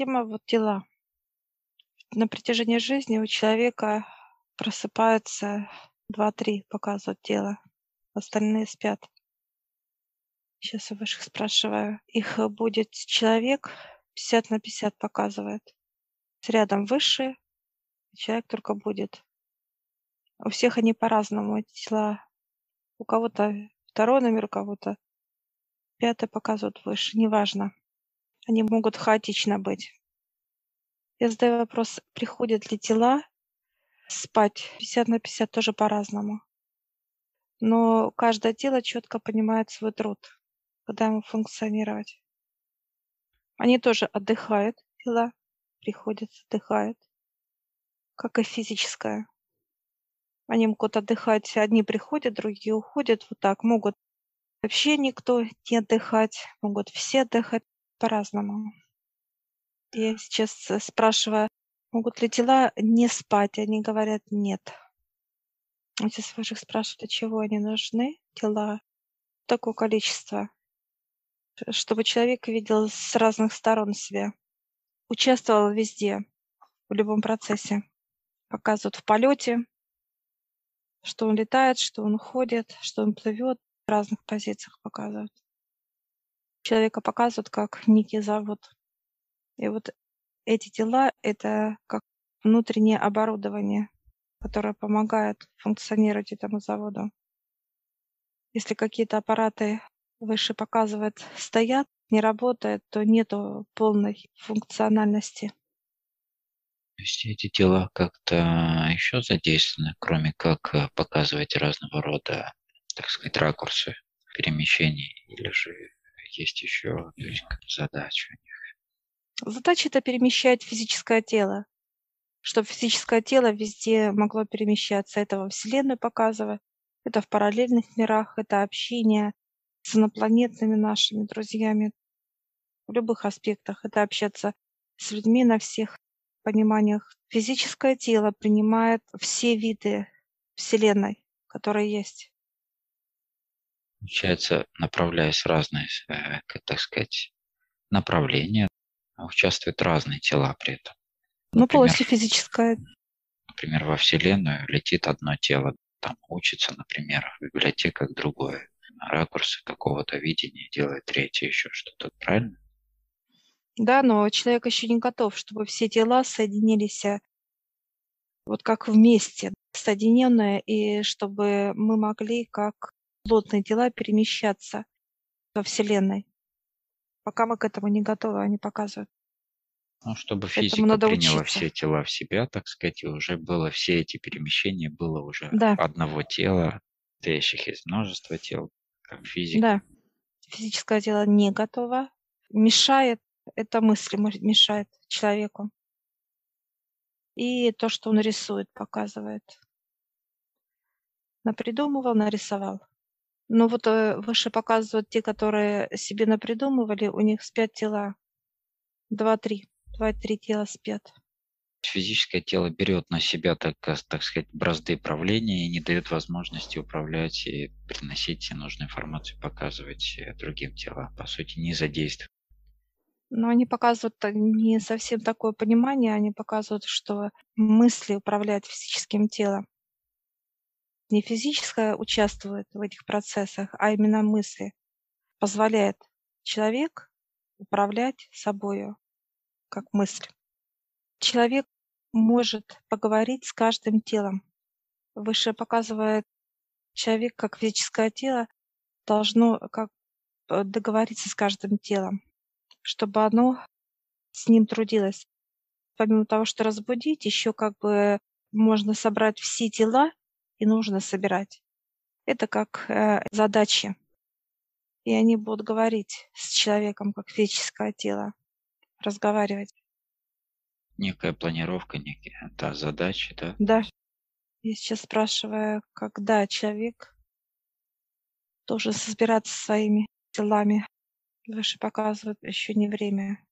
Тема вот тела. На протяжении жизни у человека просыпается два-три показывают тело, остальные спят. Сейчас у высших спрашиваю. Их будет человек 50 на 50 показывает. Рядом высшие, человек только будет. У всех они по-разному, эти тела. У кого-то второй номер, у кого-то пятый показывают выше, неважно. Они могут хаотично быть. Я задаю вопрос, приходят ли тела спать 50 на 50 тоже по-разному. Но каждое тело четко понимает свой труд, когда ему функционировать. Они тоже отдыхают, тела приходят, отдыхают, как и физическое. Они могут отдыхать, одни приходят, другие уходят, вот так могут вообще никто не отдыхать, могут все отдыхать по-разному. Я сейчас э, спрашиваю, могут ли тела не спать? Они говорят нет. Сейчас ваших спрашивают, для чего они нужны, тела, такое количество, чтобы человек видел с разных сторон себя, участвовал везде, в любом процессе. Показывают в полете, что он летает, что он ходит, что он плывет, в разных позициях показывают. Человека показывают как некий завод. И вот эти тела — это как внутреннее оборудование, которое помогает функционировать этому заводу. Если какие-то аппараты выше показывают стоят, не работают, то нету полной функциональности. То есть эти тела как-то еще задействованы, кроме как э, показывать разного рода, так сказать, ракурсы перемещений, или же есть еще то есть, задача у них? Задача это перемещать физическое тело, чтобы физическое тело везде могло перемещаться. Это во Вселенную показывает, это в параллельных мирах, это общение с инопланетными нашими друзьями в любых аспектах. Это общаться с людьми на всех пониманиях. Физическое тело принимает все виды Вселенной, которые есть. Получается, направляясь в разные, э, так сказать, направления, участвуют разные тела при этом. Ну, полностью физическое. Например, во Вселенную летит одно тело, там учится, например, в библиотеках другое. Ракурсы какого-то видения делает третье еще что-то, правильно? Да, но человек еще не готов, чтобы все тела соединились э, вот как вместе, соединенные, и чтобы мы могли как плотные тела перемещаться во Вселенной. Пока мы к этому не готовы, они показывают. Ну, чтобы физика надо приняла учиться. все тела в себя, так сказать, и уже было все эти перемещения, было уже да. одного тела, состоящих из множества тел, как физика. Да, физическое тело не готово, мешает, это мысли мешает человеку. И то, что он рисует, показывает. Напридумывал, нарисовал. Ну вот э, выше показывают те, которые себе напридумывали, у них спят тела. Два-три. Два-три тела спят. Физическое тело берет на себя, так, так сказать, бразды правления и не дает возможности управлять и приносить нужную информацию, показывать э, другим телам. По сути, не задействует. Но они показывают э, не совсем такое понимание, они показывают, что мысли управляют физическим телом не физическое участвует в этих процессах, а именно мысли, позволяет человек управлять собою, как мысль. Человек может поговорить с каждым телом. Выше показывает человек, как физическое тело, должно как э, договориться с каждым телом, чтобы оно с ним трудилось. Помимо того, что разбудить, еще как бы можно собрать все тела и нужно собирать. Это как э, задачи. И они будут говорить с человеком, как физическое тело, разговаривать. Некая планировка, некая да, задача, да? Да. Я сейчас спрашиваю, когда человек должен собираться своими телами. Выше показывают еще не время.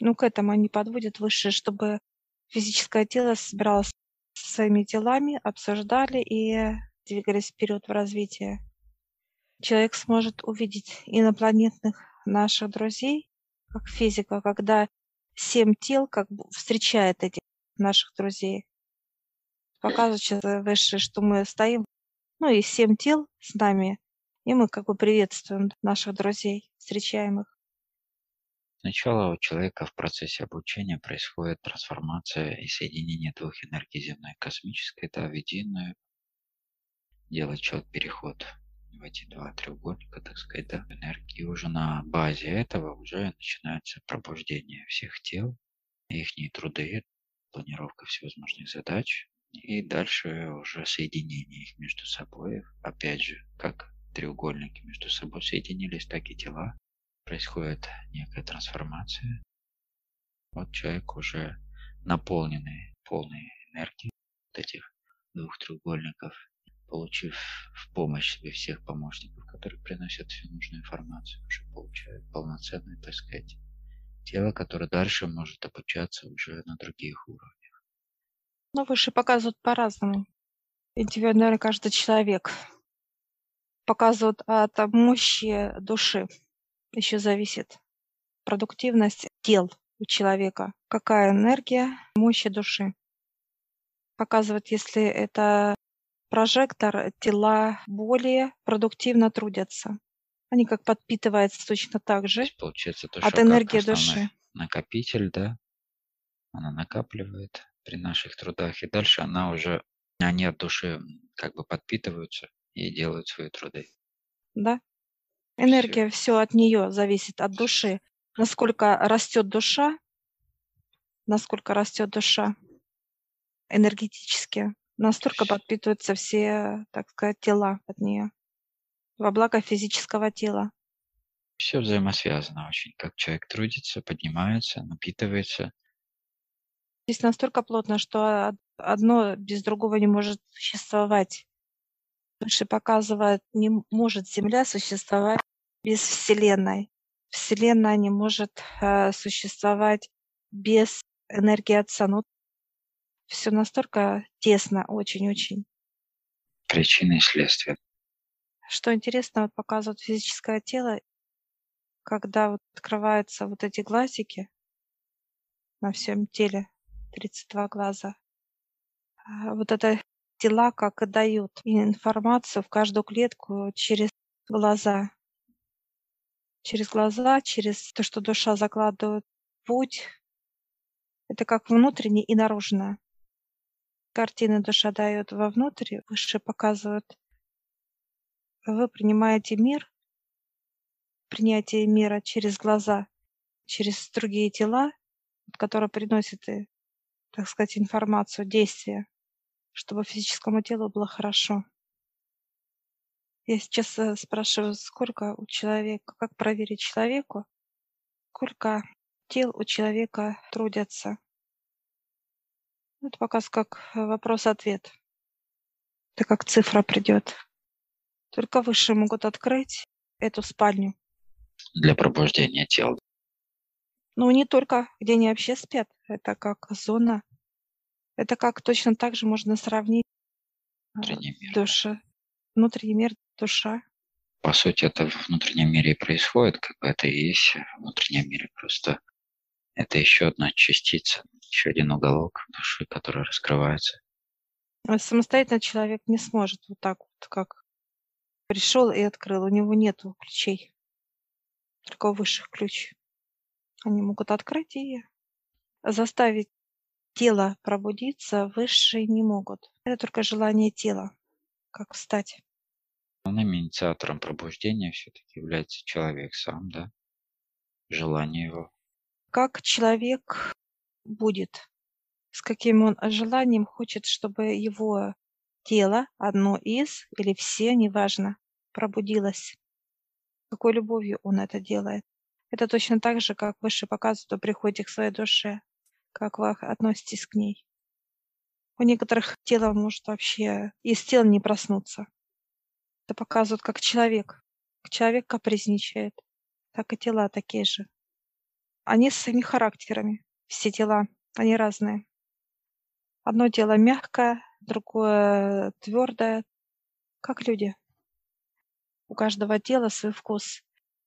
Ну, к этому они подводят выше, чтобы физическое тело собиралось своими делами, обсуждали и двигались вперед в развитии. Человек сможет увидеть инопланетных наших друзей, как физика, когда семь тел как бы встречает этих наших друзей. Показывает выше, что мы стоим, ну и семь тел с нами, и мы как бы приветствуем наших друзей, встречаем их. Сначала у человека в процессе обучения происходит трансформация и соединение двух энергий земной и космической да, в единую. Делает человек переход в эти два треугольника, так сказать, да, энергии. И уже на базе этого уже начинается пробуждение всех тел, их труды, планировка всевозможных задач, и дальше уже соединение их между собой. Опять же, как треугольники между собой соединились, так и тела. Происходит некая трансформация. Вот человек уже наполненный полной энергией вот этих двух треугольников получив в помощь себе всех помощников, которые приносят всю нужную информацию, уже получает полноценное, так сказать, тело, которое дальше может обучаться уже на других уровнях. Ну, выше показывают по-разному. Индивидуально каждый человек. Показывают от мощи души. Еще зависит продуктивность тел у человека. Какая энергия мощи души. Показывает, если это прожектор тела более продуктивно трудятся. Они как подпитываются точно так же получается, душа от энергии души. Накопитель, да? Она накапливает при наших трудах, и дальше она уже, они от души как бы подпитываются и делают свои труды. Да. Энергия все, от нее зависит, от души. Насколько растет душа, насколько растет душа энергетически, Настолько подпитываются все, так сказать, тела от нее во благо физического тела. Все взаимосвязано очень. Как человек трудится, поднимается, напитывается. Здесь настолько плотно, что одно без другого не может существовать. Выше показывает, не может Земля существовать без Вселенной. Вселенная не может э, существовать без энергии Отца. Ну, все настолько тесно, очень-очень. Причины и следствия. Что интересно, вот показывают физическое тело, когда вот открываются вот эти глазики на всем теле, 32 глаза. А вот это тела как и дают информацию в каждую клетку через глаза. Через глаза, через то, что душа закладывает путь. Это как внутреннее и наружное картины душа дает вовнутрь, выше показывают, вы принимаете мир, принятие мира через глаза, через другие тела, которые приносят, так сказать, информацию, действия, чтобы физическому телу было хорошо. Я сейчас э, спрашиваю, сколько у человека, как проверить человеку, сколько тел у человека трудятся. Это показ как э, вопрос-ответ. Это как цифра придет. Только выше могут открыть эту спальню. Для пробуждения тел. Ну, не только, где они вообще спят. Это как зона. Это как точно так же можно сравнить э, внутренний мир. Душа. По сути, это в внутреннем мире и происходит, как бы это и есть в внутреннем мире. Просто это еще одна частица еще один уголок души, который раскрывается. А самостоятельно человек не сможет вот так вот, как пришел и открыл. У него нет ключей, только высших ключ. Они могут открыть и заставить тело пробудиться, высшие не могут. Это только желание тела, как встать. Основным инициатором пробуждения все-таки является человек сам, да? Желание его. Как человек будет, с каким он желанием хочет, чтобы его тело, одно из или все, неважно, пробудилось. Какой любовью он это делает. Это точно так же, как выше показывают о приходе к своей душе, как вы относитесь к ней. У некоторых тело может вообще из тела не проснуться. Это показывает, как человек. Человек капризничает, так и тела такие же. Они с своими характерами все тела, они разные. Одно тело мягкое, другое твердое, как люди. У каждого тела свой вкус.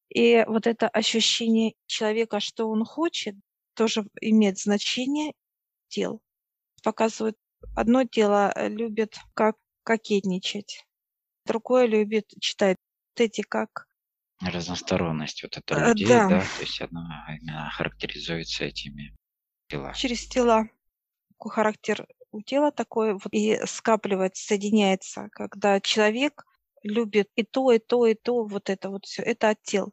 И вот это ощущение человека, что он хочет, тоже имеет значение тел. Показывают, одно тело э, любит как кокетничать, другое любит читать вот эти как Разносторонность вот это Э, людей, да, да, то есть она именно характеризуется этими телами. через тела. Такой характер у тела такой вот и скапливается, соединяется, когда человек любит и то, и то, и то, вот это вот все. Это от тел.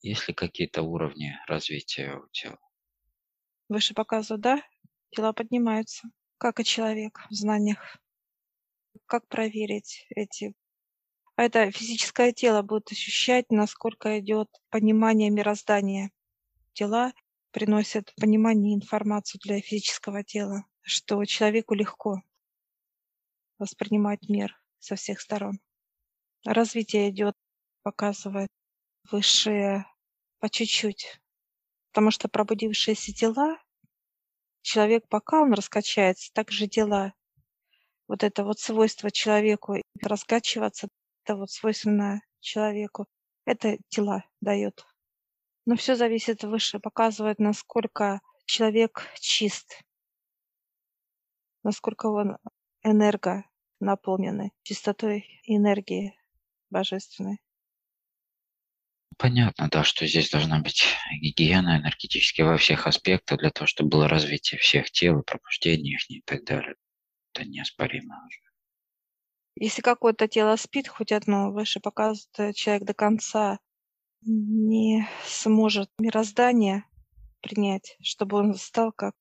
Есть ли какие-то уровни развития у тела? Выше показывают, да? Тела поднимаются, как и человек в знаниях. Как проверить эти? А это физическое тело будет ощущать, насколько идет понимание мироздания. Тела приносят понимание и информацию для физического тела, что человеку легко воспринимать мир со всех сторон. Развитие идет, показывает высшее по чуть-чуть. Потому что пробудившиеся тела, человек, пока он раскачается, так же дела. Вот это вот свойство человеку раскачиваться, это вот свойственно человеку. Это тела дает. Но все зависит выше, показывает, насколько человек чист, насколько он энерго наполненный, чистотой энергии божественной. Понятно, да, что здесь должна быть гигиена энергетически во всех аспектах для того, чтобы было развитие всех тел и пробуждение их и так далее. Это неоспоримо уже. Если какое-то тело спит, хоть одно выше показывает, э, человек до конца не сможет мироздание принять, чтобы он стал как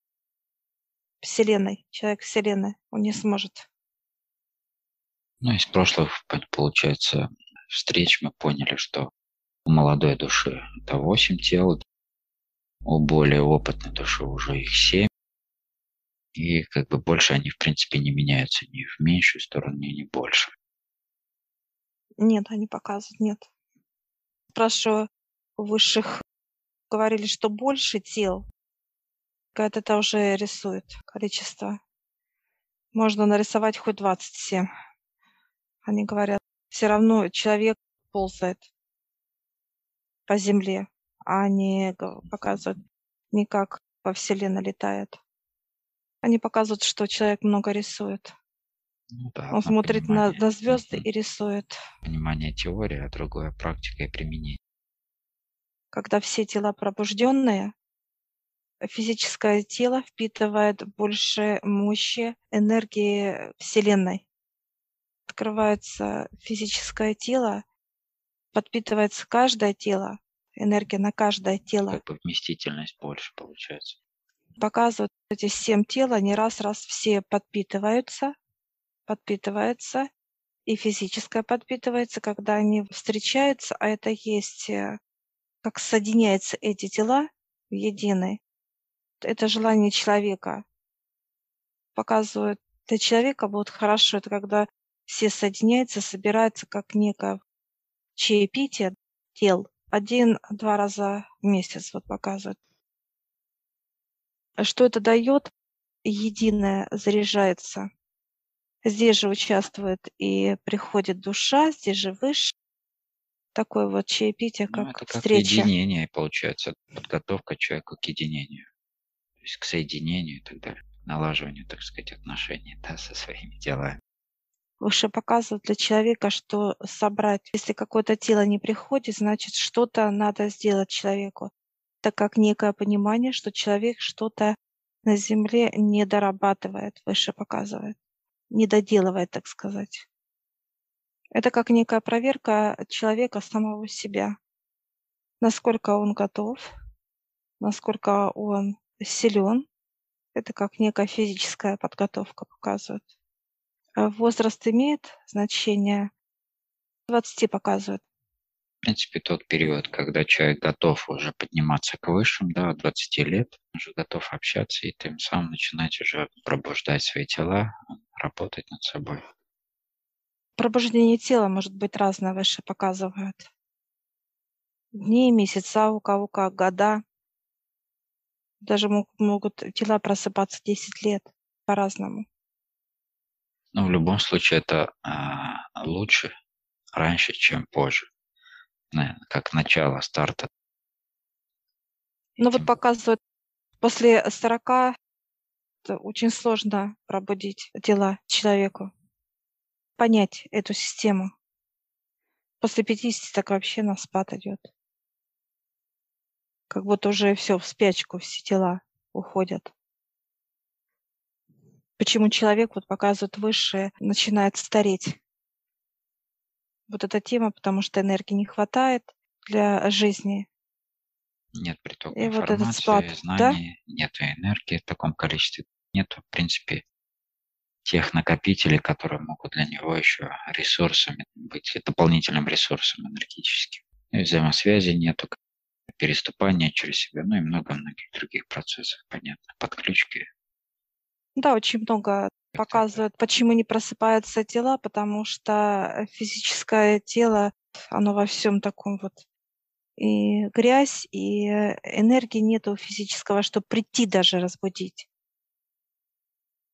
Вселенной, человек Вселенной. Он не сможет. Ну, из прошлых, получается, встреч мы поняли, что у молодой души это 8 тел, у более опытной души уже их 7. И как бы больше они, в принципе, не меняются ни в меньшую сторону, ни в больше. Нет, они показывают, нет. Спрашиваю высших, говорили, что больше тел, когда это уже рисует количество. Можно нарисовать хоть 27. Они говорят, все равно человек ползает по земле, а не показывают, не как по вселенной летает. Они показывают, что человек много рисует. Ну да, Он смотрит на, понимание. на звезды и рисует. Понимание теории, а другое практика и применение. Когда все тела пробужденные, физическое тело впитывает больше мощи энергии Вселенной. Открывается физическое тело, подпитывается каждое тело, энергия на каждое тело. Как бы вместительность больше получается. Показывают эти семь тел, они раз-раз все подпитываются, подпитываются, и физическое подпитывается, когда они встречаются, а это есть, э, как соединяются эти тела в единый. Это желание человека. Показывают для человека будет хорошо, это когда все соединяются, собираются как некое чаепитие тел один-два раза в месяц, вот показывают. А Что это дает? Единое заряжается. Здесь же участвует и приходит душа, здесь же выше. Такое вот чаепитие, Ну, как это как встреча. единение получается, подготовка человека к единению, то есть к соединению и так далее, налаживанию, так сказать, отношений да, со своими делами. Выше показывает для человека, что собрать. Если какое-то тело не приходит, значит, что-то надо сделать человеку. Так как некое понимание, что человек что-то на Земле не дорабатывает, выше показывает, не доделывает, так сказать. Это как некая проверка человека самого себя. Насколько он готов, насколько он силен. Это как некая физическая подготовка показывает. А Возраст имеет значение. 20 показывает. В принципе, тот период, когда человек готов уже подниматься к высшим, да, от 20 лет, уже готов общаться и тем самым начинать уже пробуждать свои тела, работать над собой. Пробуждение тела может быть разное, выше показывают. Дни, месяца, у кого как, года. Даже мог- могут тела просыпаться 10 лет по-разному. Но в любом случае это а, лучше раньше, чем позже. Наверное, как начало старта. Но вот показывают После 40 это очень сложно пробудить дела человеку, понять эту систему. После 50 так вообще на спад идет. Как будто уже все в спячку, все тела уходят. Почему человек, вот показывает высшее, начинает стареть? Вот эта тема, потому что энергии не хватает для жизни. Нет притока И вот этот спад, информации, да? знаний, нет энергии в таком количестве. Нет, в принципе, тех накопителей, которые могут для него еще ресурсами быть, дополнительным ресурсом энергетическим. И взаимосвязи нету, переступания через себя, ну и много-многих других процессов, понятно, подключки. Да, очень много показывает, почему не просыпаются тела, потому что физическое тело, оно во всем таком вот и грязь, и энергии нету физического, чтобы прийти даже разбудить.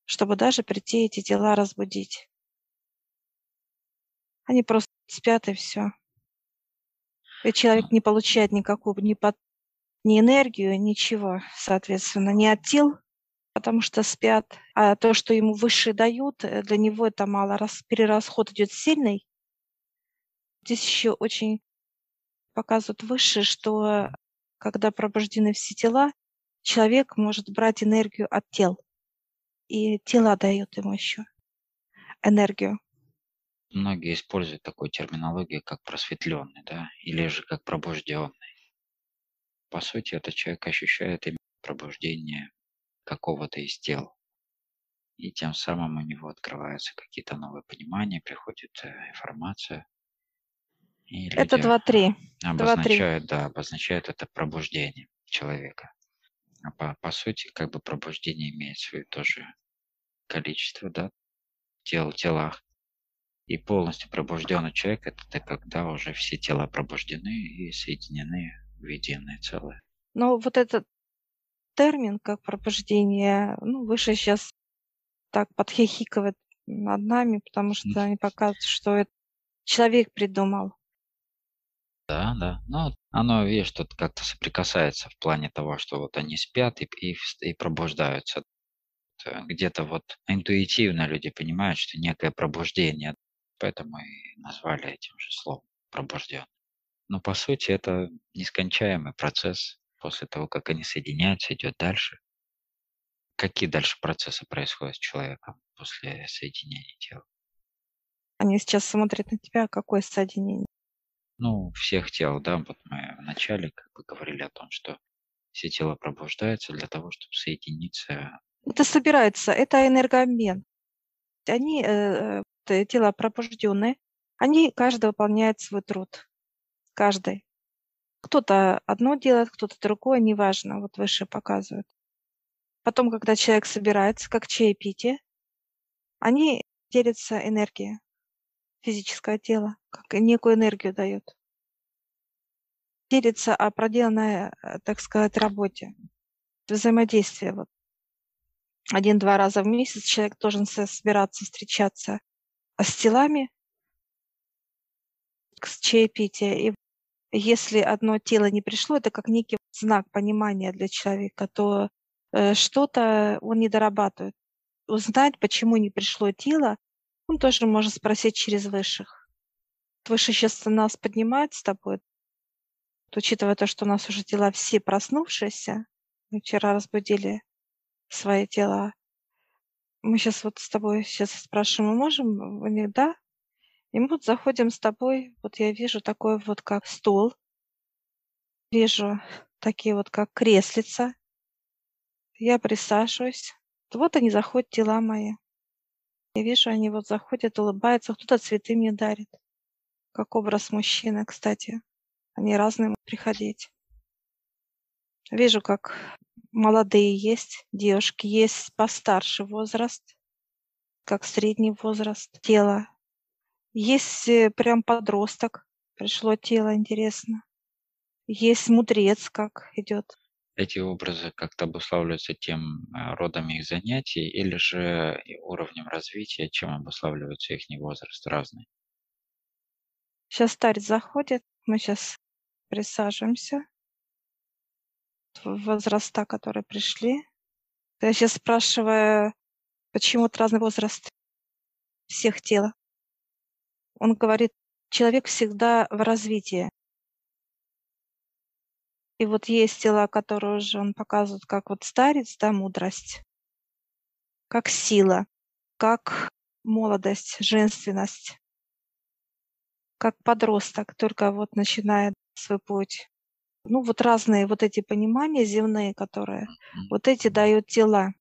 Чтобы даже прийти эти тела разбудить. Они просто спят и все. И человек не получает никакую ни, под, ни энергию, ничего, соответственно, ни от тел, потому что спят. А то, что ему высшие дают, э, для него это мало. Раз перерасход идет сильный. Здесь еще очень показывают выше, что когда пробуждены все тела, человек может брать энергию от тел. И тела дают ему еще энергию. Многие используют такую терминологию, как просветленный, да, или же как пробужденный. По сути, этот человек ощущает именно пробуждение какого-то из тел. И тем самым у него открываются какие-то новые понимания, приходит э, информация. И Это люди 2-3. 2-3. обозначают, да, обозначают это пробуждение человека. А по, по сути, как бы пробуждение имеет свое тоже количество, да, тел, телах. И полностью пробужденный человек это когда уже все тела пробуждены и соединены в единое целое. Но вот этот термин, как пробуждение, ну, выше сейчас так подхихикивает над нами, потому что они показывают, что это человек придумал. Да, да. Ну, оно, видишь, тут как-то соприкасается в плане того, что вот они спят и, и, и пробуждаются. Где-то вот интуитивно люди понимают, что некое пробуждение, поэтому и назвали этим же словом пробужден. Но по сути это нескончаемый процесс. После того, как они соединяются, идет дальше. Какие дальше процессы происходят с человеком после соединения тел? Они сейчас смотрят на тебя, какое соединение. Ну, всех тел, да, вот мы вначале как бы говорили о том, что все тела пробуждаются для того, чтобы соединиться. Это собирается, это энергообмен. Они, э, э, тела пробужденные, они каждый выполняет свой труд. Каждый. Кто-то одно делает, кто-то другое, неважно, вот выше показывают. Потом, когда человек собирается, как чаепитие, они делятся энергией физическое тело, как некую энергию дают. Делится о проделанной, э, так сказать, работе. Взаимодействие. Вот. Один-два раза в месяц человек должен собираться, встречаться с телами, с чаепития. И если одно тело не пришло, это как некий знак понимания для человека, то э, что-то он не дорабатывает. Узнать, почему не пришло тело, он тоже может спросить через высших. Выше сейчас нас поднимает с тобой, учитывая то, что у нас уже тела все проснувшиеся, мы вчера разбудили свои тела. Мы сейчас вот с тобой сейчас спрашиваем, мы можем? У них да? И мы вот заходим с тобой, вот я вижу такой вот как стол, вижу такие вот как креслица. Я присаживаюсь. Вот они заходят, тела мои. Я вижу, они вот заходят, улыбаются, кто-то цветы мне дарит. Как образ мужчины, кстати. Они разные могут приходить. Вижу, как молодые есть, девушки есть постарше возраст, как средний возраст тела. Есть э, прям подросток, пришло тело, интересно. Есть мудрец, как идет. Эти образы как-то обуславливаются тем э, родом их занятий или же уровнем развития, чем обуславливается их возраст разный. Сейчас старец заходит, мы сейчас присаживаемся. возраста, которые пришли. Я сейчас спрашиваю, почему разный возраст всех тела. Он говорит, человек всегда в развитии. И вот есть тела, которые уже он показывает, как вот старец, да, мудрость, как сила, как молодость, женственность, как подросток, только вот начинает свой путь. Ну, вот разные вот эти понимания земные, которые, вот эти дают тела.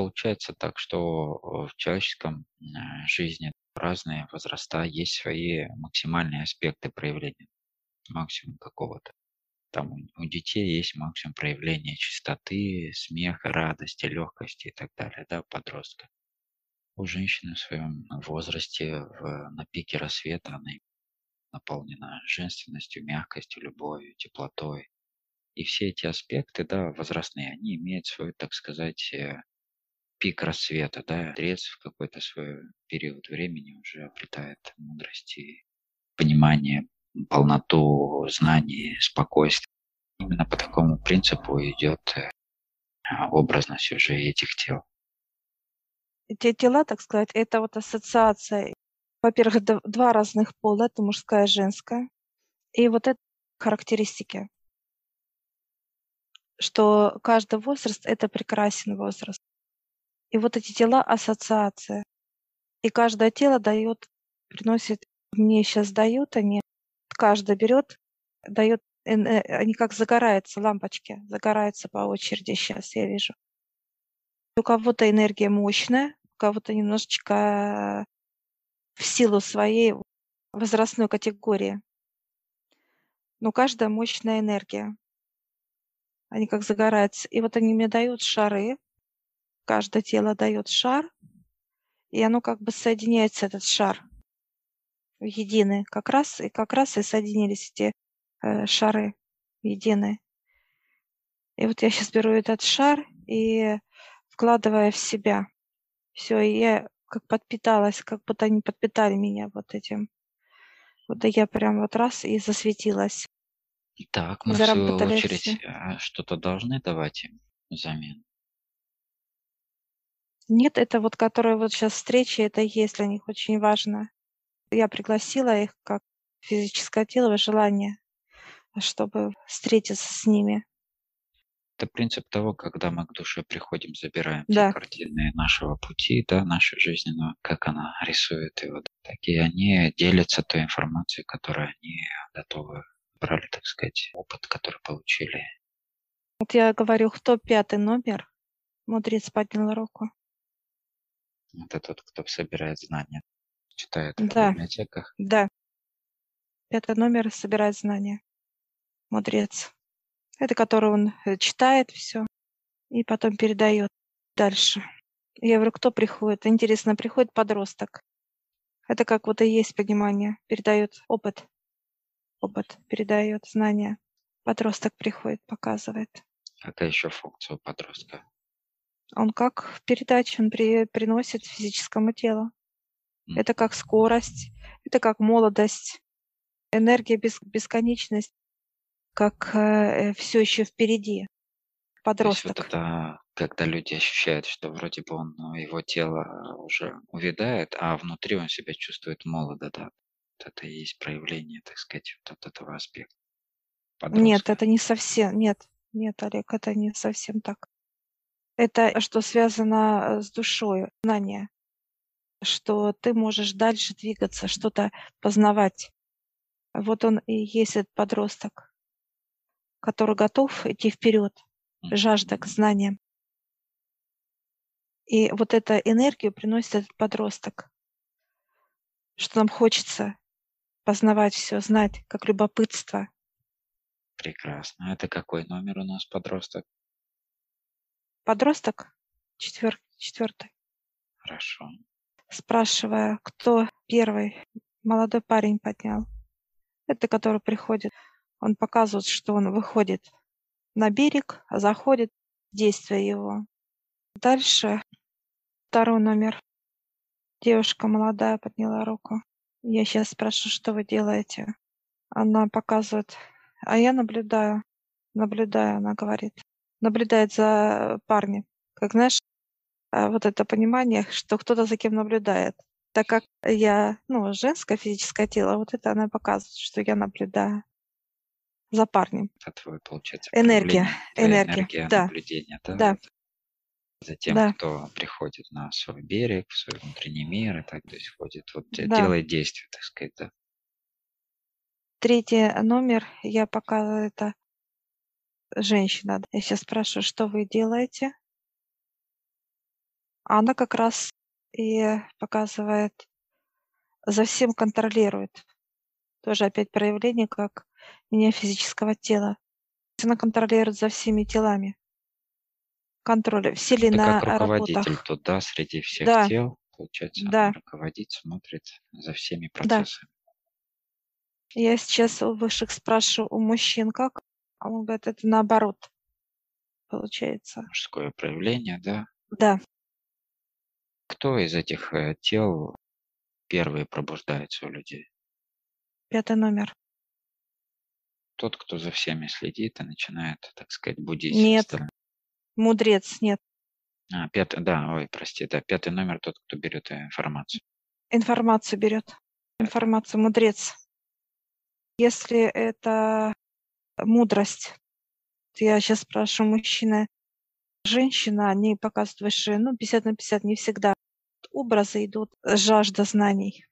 Получается так, что э, в человеческом э, жизни разные возраста, есть свои максимальные аспекты проявления, максимум какого-то. Там у, детей есть максимум проявления чистоты, смеха, радости, легкости и так далее, да, подростка. У женщины в своем возрасте, в, на пике рассвета, она наполнена женственностью, мягкостью, любовью, теплотой. И все эти аспекты, да, возрастные, они имеют свой, так сказать, э, пик рассвета, да, Трец в какой-то свой период времени уже обретает мудрость и понимание, полноту знаний, спокойствие. Именно по такому принципу идет э, образность уже этих тел. Эти тела, так сказать, это вот ассоциация. Во-первых, два разных пола, это мужская и женская. И вот это характеристики, что каждый возраст — это прекрасен возраст. И вот эти тела — ассоциация. И каждое тело дает, приносит, мне сейчас дают они, каждый берет, дает, они как загораются лампочки, загораются по очереди сейчас, я вижу. У кого-то энергия мощная, у кого-то немножечко в силу своей возрастной категории. Но каждая мощная энергия. Они как загораются. И вот они мне дают шары. Каждое тело дает шар. И оно как бы соединяется, этот шар, в единый. Как раз, и как раз и соединились эти э, шары в единые. И вот я сейчас беру этот шар и вкладывая в себя. Все, и я как подпиталась, как будто они подпитали меня вот этим. Вот я прям вот раз и засветилась. Так, мы в свою очередь э, что-то должны давать им взамен. Нет, это вот, которая вот сейчас встреча, это есть для них очень важно. Я пригласила их как физическое тело, желание, чтобы встретиться с ними. Это принцип того, когда мы к душе приходим, забираем да. те картины нашего пути, да, нашей жизненного, как она рисует его. Так и они делятся той информацией, которую они готовы брали, так сказать, опыт, который получили. Вот я говорю, кто пятый номер? Мудрец поднял руку. Это тот, кто собирает знания, читает да. в библиотеках. Да. Пятый номер собирает знания. Мудрец. Это который он э, читает все и потом передает дальше. Я говорю, кто приходит? Интересно, приходит подросток. Это как вот и есть понимание. Передает опыт. Опыт передает знания. Подросток приходит, показывает. Какая еще функция подростка? Он как передача, он при, приносит физическому телу. Mm. Это как скорость, это как молодость, энергия без, бесконечность как э, все еще впереди. Подросток. То есть вот это, когда люди ощущают, что вроде бы он, ну, его тело уже увядает, а внутри он себя чувствует молодо, да. Вот это и есть проявление, так сказать, вот от этого аспекта. Подростка. Нет, это не совсем, нет, нет, Олег, это не совсем так. Это что связано э, с душой, знание, что ты можешь дальше двигаться, что-то познавать. Вот он и есть этот подросток который готов идти вперед, жажда к знаниям. И вот эту энергию приносит этот подросток, что нам хочется познавать все, знать, как любопытство. Прекрасно. Это какой номер у нас подросток? Подросток? Четвер... Четвертый. Хорошо. Спрашивая, кто первый молодой парень поднял. Это который приходит он показывает, что он выходит на берег, а заходит действие его. Дальше второй номер. Девушка молодая подняла руку. Я сейчас спрошу, что вы делаете. Она показывает, а я наблюдаю. наблюдаю, она говорит. Наблюдает за парнем. Как знаешь, а, вот это понимание, что кто-то за кем наблюдает. Так как я, ну, женское физическое тело, вот это она показывает, что я наблюдаю за парнем. Это твой, получается, Энергия, энергия, энергия да, наблюдения, да, да, за тем, да, кто приходит на свой берег, в свой внутренний мир, и так, то есть входит, вот э, да. делает действие, так сказать, да. Третий номер я показываю, это женщина. Я сейчас спрашиваю, что вы делаете? А она как раз и показывает, за всем контролирует. Тоже опять проявление как меня физического тела. Она контролирует за всеми телами. Контроль. Все ли Это на как руководитель работах? тут, да, среди всех Да, тел, получается, да, руководит, смотрит за всеми да. процессами. Я сейчас у высших спрашиваю у мужчин, как? А он говорит, это наоборот, получается. Мужское проявление, да. Да. Кто из этих э, тел первый пробуждается у людей? Пятый номер. Тот, кто за всеми следит и начинает, так сказать, будить Нет. Мудрец, нет. А, пятый, да, ой, прости, да, пятый номер тот, кто берет информацию. Информацию берет. Информацию, мудрец. Если это мудрость, я сейчас спрашиваю мужчина, женщина, они показывают высшие, ну, 50 на 50 не всегда. Образы идут, жажда знаний.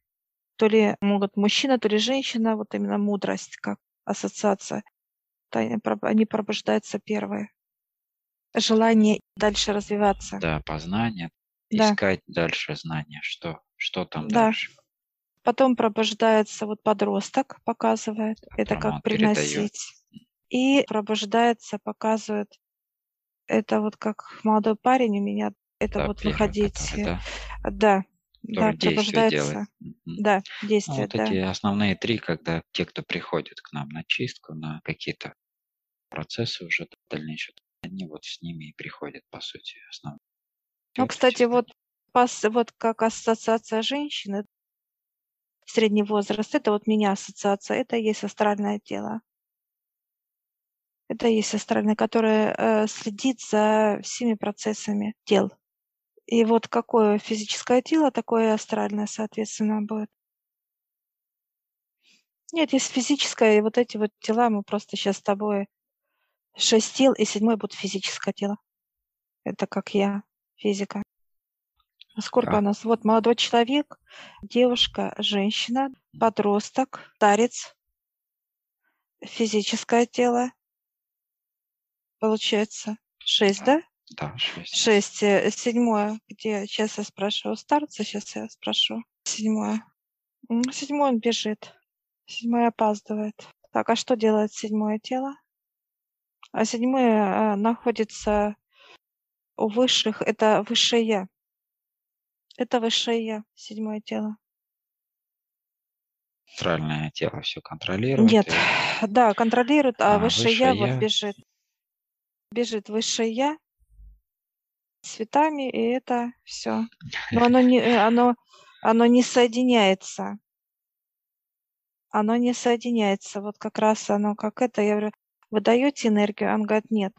То ли могут мужчина, то ли женщина, вот именно мудрость, как ассоциация. Они пробуждаются первые. Желание дальше развиваться. Да, познание, Да, искать дальше знания, что, что там да. дальше. Потом пробуждается вот подросток, показывает, это Потом как он передает. приносить. И пробуждается, показывает, это вот как молодой парень у меня, это Да, вот выходить, который, да, э, да, да, пробуждается, да, Ну, действие, вот да, эти основные три, когда те, кто приходит к нам на чистку, на какие-то процессы уже дальнейшие, они вот с ними и приходят, по сути, основные. Ну, кстати, вот, вот как ассоциация женщины, средний возраст, это вот меня ассоциация, это и есть астральное тело. Это и есть астральное, которое э, следит за всеми процессами тел. И вот какое физическое тело, такое и астральное, соответственно, будет. Нет, есть физическое, и вот эти вот тела мы просто сейчас с тобой шесть тел, и седьмой будет физическое тело. Это как я, физика. Сколько А, у нас? Вот молодой человек, девушка, женщина, подросток, старец, физическое тело, получается шесть, да, да? да, шесть. Шесть. э, Седьмое, где сейчас я у старца, сейчас я спрошу. Седьмое. М, Седьмой он бежит. Седьмой опаздывает. Так, а что делает седьмое тело? А седьмое э, находится у высших, это высшее. Это высшее я, седьмое тело. Астральное тело все контролирует, Нет, и да, контролирует, а а, высшее я высшее вот я, бежит. Бежит высшее я цветами, и это все. Но оно не, э, оно, оно не соединяется. Оно не соединяется. Вот как раз оно как это. Я говорю, вы даете энергию? Он говорит, нет.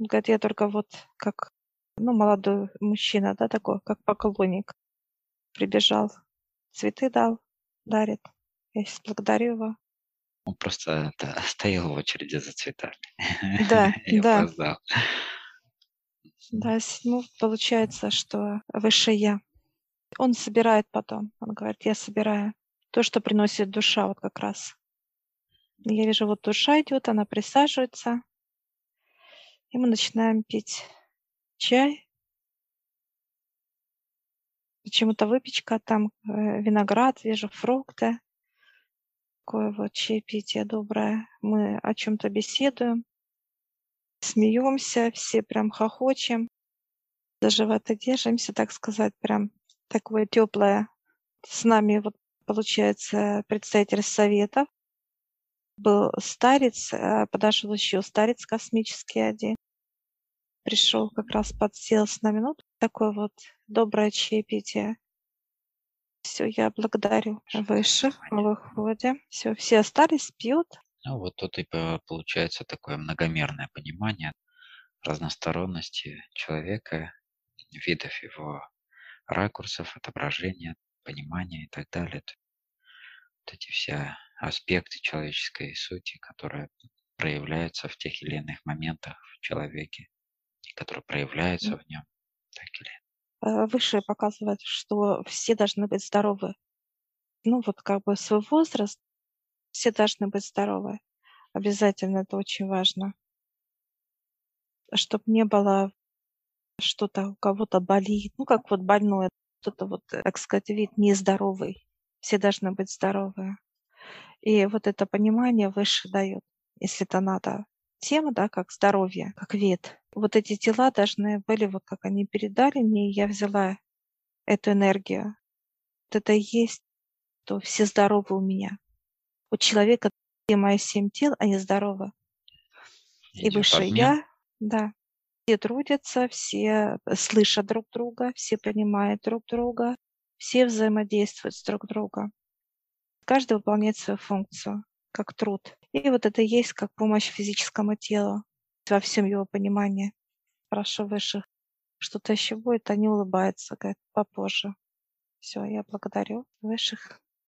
Он говорит, я только вот как, ну, молодой мужчина, да, такой, как поклонник. Прибежал, цветы дал, дарит. Я сейчас благодарю его. он просто это, стоял в очереди за цветами Да, да, опоздал. да, седьмой получается, что высшее я. Он собирает потом. Он говорит, я собираю то, что приносит душа вот как раз. Я вижу, вот душа идет, она присаживается, и мы начинаем пить чай. Почему-то выпечка, там э, виноград, вижу фрукты. Такое вот чаепитие доброе. Мы о чем-то беседуем, смеемся, все прям хохочем, за животы держимся, так сказать, прям такое теплое. С нами вот получается представитель совета, был старец, а подошел еще старец космический один. Пришел как раз подсел с нами. Ну, такое вот доброе чаепитие. Все, я благодарю высших. Понимание. выходим. Все, все остались, пьют. Ну, вот тут и по- получается такое многомерное понимание разносторонности человека, видов его ракурсов, отображения, понимания и так далее. Вот эти все аспекты человеческой сути, которые проявляются в тех или иных моментах в человеке, которые проявляются в нем, так или Э, Выше показывает, что все должны быть здоровы. Ну, вот как бы свой возраст, все должны быть здоровы. Обязательно это очень важно. Чтобы не было что-то у кого-то болит, ну, как вот больной, кто-то вот, э, так сказать, вид нездоровый. Все должны быть здоровые. И вот это понимание выше дает, если это надо. Тема, да, как здоровье, как вид. Вот эти тела должны были, вот как они передали мне, и я взяла эту энергию. Вот это и есть, что все здоровы у меня. У человека все мои семь тел, они здоровы. И высшее обмен. я, да. Все трудятся, все слышат друг друга, все понимают друг друга, все взаимодействуют с друг другом. Каждый выполняет свою функцию, как труд. И вот это и есть как помощь физическому телу во всем его понимании. Прошу высших. Что-то еще будет, они улыбаются, говорят, попозже. Все, я благодарю высших.